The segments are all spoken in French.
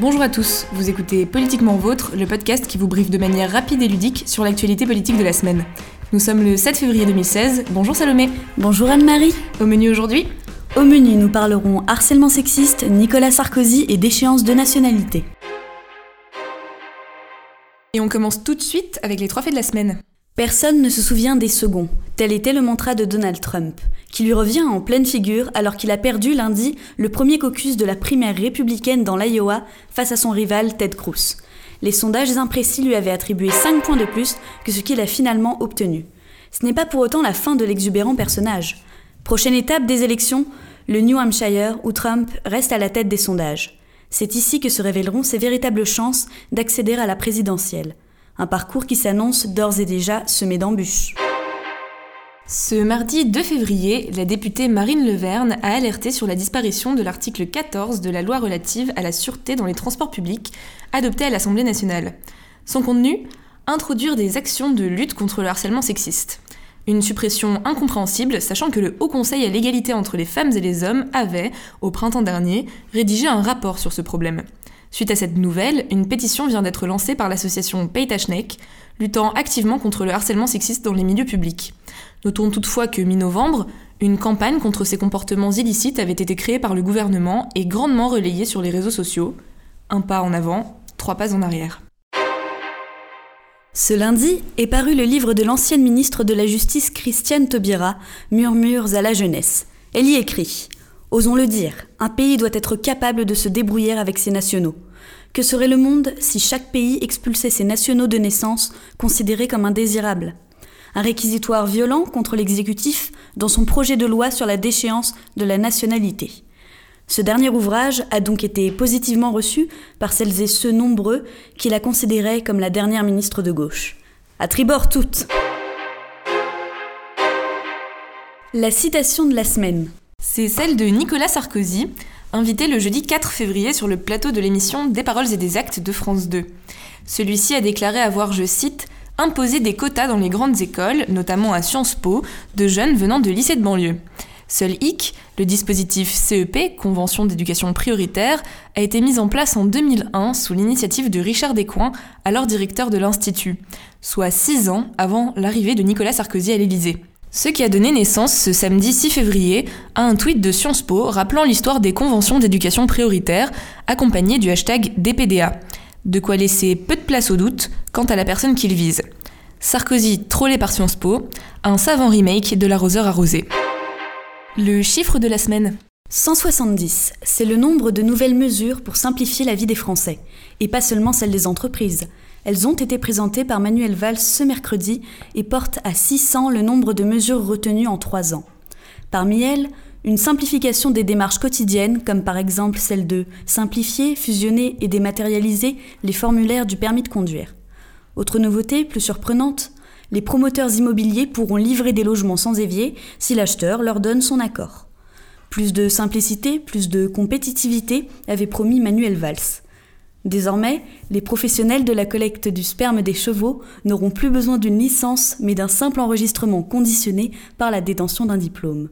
Bonjour à tous, vous écoutez Politiquement Vôtre, le podcast qui vous briefe de manière rapide et ludique sur l'actualité politique de la semaine. Nous sommes le 7 février 2016. Bonjour Salomé. Bonjour Anne-Marie. Au menu aujourd'hui Au menu, nous parlerons harcèlement sexiste, Nicolas Sarkozy et déchéance de nationalité. Et on commence tout de suite avec les trois faits de la semaine. Personne ne se souvient des seconds. Tel était le mantra de Donald Trump, qui lui revient en pleine figure alors qu'il a perdu lundi le premier caucus de la primaire républicaine dans l'Iowa face à son rival Ted Cruz. Les sondages imprécis lui avaient attribué 5 points de plus que ce qu'il a finalement obtenu. Ce n'est pas pour autant la fin de l'exubérant personnage. Prochaine étape des élections, le New Hampshire, où Trump reste à la tête des sondages. C'est ici que se révéleront ses véritables chances d'accéder à la présidentielle. Un parcours qui s'annonce d'ores et déjà semé d'embûches. Ce mardi 2 février, la députée Marine Leverne a alerté sur la disparition de l'article 14 de la loi relative à la sûreté dans les transports publics, adopté à l'Assemblée nationale. Son contenu Introduire des actions de lutte contre le harcèlement sexiste. Une suppression incompréhensible, sachant que le Haut Conseil à l'égalité entre les femmes et les hommes avait, au printemps dernier, rédigé un rapport sur ce problème. Suite à cette nouvelle, une pétition vient d'être lancée par l'association Paytachnek, luttant activement contre le harcèlement sexiste dans les milieux publics. Notons toutefois que mi-novembre, une campagne contre ces comportements illicites avait été créée par le gouvernement et grandement relayée sur les réseaux sociaux. Un pas en avant, trois pas en arrière. Ce lundi est paru le livre de l'ancienne ministre de la Justice Christiane Taubira, Murmures à la jeunesse. Elle y écrit Osons le dire, un pays doit être capable de se débrouiller avec ses nationaux. Que serait le monde si chaque pays expulsait ses nationaux de naissance considérés comme indésirables? Un réquisitoire violent contre l'exécutif dans son projet de loi sur la déchéance de la nationalité. Ce dernier ouvrage a donc été positivement reçu par celles et ceux nombreux qui la considéraient comme la dernière ministre de gauche. À tribord toutes La citation de la semaine. C'est celle de Nicolas Sarkozy, invité le jeudi 4 février sur le plateau de l'émission Des paroles et des actes de France 2. Celui-ci a déclaré avoir, je cite, imposé des quotas dans les grandes écoles, notamment à Sciences Po, de jeunes venant de lycées de banlieue. Seul HIC, le dispositif CEP, Convention d'éducation prioritaire, a été mis en place en 2001 sous l'initiative de Richard Descoings, alors directeur de l'Institut, soit six ans avant l'arrivée de Nicolas Sarkozy à l'Élysée. Ce qui a donné naissance ce samedi 6 février à un tweet de Sciences Po rappelant l'histoire des conventions d'éducation prioritaire accompagné du hashtag DPDA. De quoi laisser peu de place au doute quant à la personne qu'il vise. Sarkozy, trollé par Sciences Po, un savant remake de l'arroseur arrosé. Le chiffre de la semaine 170, c'est le nombre de nouvelles mesures pour simplifier la vie des Français, et pas seulement celle des entreprises. Elles ont été présentées par Manuel Valls ce mercredi et portent à 600 le nombre de mesures retenues en trois ans. Parmi elles, une simplification des démarches quotidiennes, comme par exemple celle de simplifier, fusionner et dématérialiser les formulaires du permis de conduire. Autre nouveauté, plus surprenante, les promoteurs immobiliers pourront livrer des logements sans évier si l'acheteur leur donne son accord. Plus de simplicité, plus de compétitivité, avait promis Manuel Valls. Désormais, les professionnels de la collecte du sperme des chevaux n'auront plus besoin d'une licence, mais d'un simple enregistrement conditionné par la détention d'un diplôme.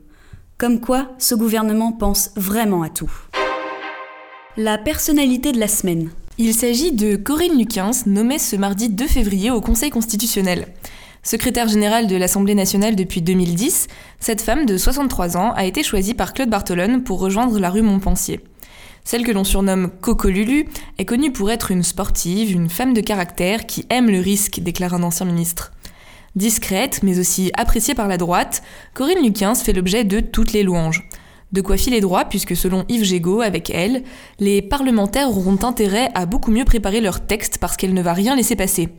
Comme quoi, ce gouvernement pense vraiment à tout. La personnalité de la semaine. Il s'agit de Corinne Lucens, nommée ce mardi 2 février au Conseil constitutionnel. Secrétaire générale de l'Assemblée nationale depuis 2010, cette femme de 63 ans a été choisie par Claude Bartolone pour rejoindre la rue Montpensier. Celle que l'on surnomme Coco Lulu est connue pour être une sportive, une femme de caractère qui aime le risque, déclare un ancien ministre. Discrète, mais aussi appréciée par la droite, Corinne Lucens fait l'objet de toutes les louanges. De quoi filer droit, puisque selon Yves Gégaud, avec elle, les parlementaires auront intérêt à beaucoup mieux préparer leur texte parce qu'elle ne va rien laisser passer.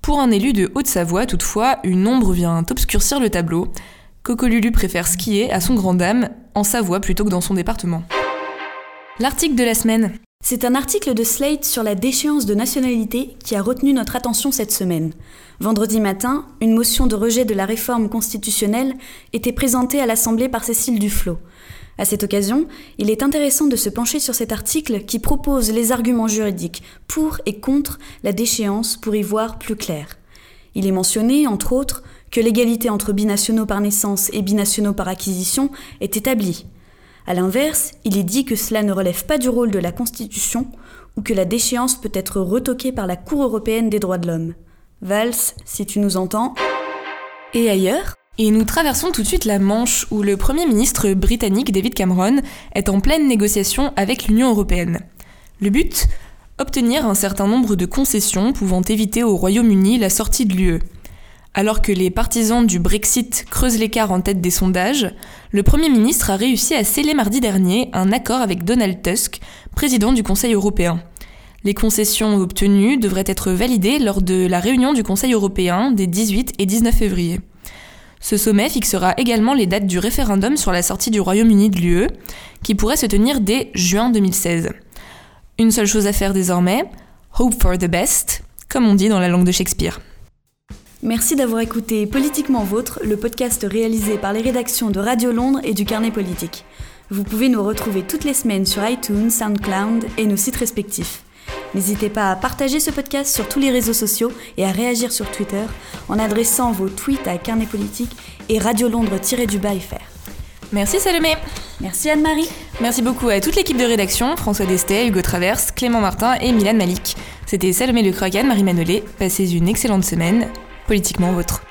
Pour un élu de Haute-Savoie, toutefois, une ombre vient obscurcir le tableau. Coco Lulu préfère skier à son grand dame en Savoie plutôt que dans son département. L'article de la semaine. C'est un article de Slate sur la déchéance de nationalité qui a retenu notre attention cette semaine. Vendredi matin, une motion de rejet de la réforme constitutionnelle était présentée à l'Assemblée par Cécile Duflot. À cette occasion, il est intéressant de se pencher sur cet article qui propose les arguments juridiques pour et contre la déchéance pour y voir plus clair. Il est mentionné, entre autres, que l'égalité entre binationaux par naissance et binationaux par acquisition est établie. A l'inverse, il est dit que cela ne relève pas du rôle de la Constitution ou que la déchéance peut être retoquée par la Cour européenne des droits de l'homme. Valls, si tu nous entends. Et ailleurs? Et nous traversons tout de suite la Manche où le Premier ministre britannique David Cameron est en pleine négociation avec l'Union européenne. Le but? Obtenir un certain nombre de concessions pouvant éviter au Royaume-Uni la sortie de l'UE. Alors que les partisans du Brexit creusent l'écart en tête des sondages, le Premier ministre a réussi à sceller mardi dernier un accord avec Donald Tusk, président du Conseil européen. Les concessions obtenues devraient être validées lors de la réunion du Conseil européen des 18 et 19 février. Ce sommet fixera également les dates du référendum sur la sortie du Royaume-Uni de l'UE, qui pourrait se tenir dès juin 2016. Une seule chose à faire désormais, hope for the best, comme on dit dans la langue de Shakespeare. Merci d'avoir écouté Politiquement Vôtre, le podcast réalisé par les rédactions de Radio Londres et du Carnet Politique. Vous pouvez nous retrouver toutes les semaines sur iTunes, SoundCloud et nos sites respectifs. N'hésitez pas à partager ce podcast sur tous les réseaux sociaux et à réagir sur Twitter en adressant vos tweets à Carnet Politique et Radio Londres-du-Bas Merci Salomé. Merci Anne-Marie. Merci beaucoup à toute l'équipe de rédaction, François Destet, Hugo Traverse, Clément Martin et Milan Malik. C'était Salomé Le Croc Marie Manolé. Passez une excellente semaine, politiquement vôtre.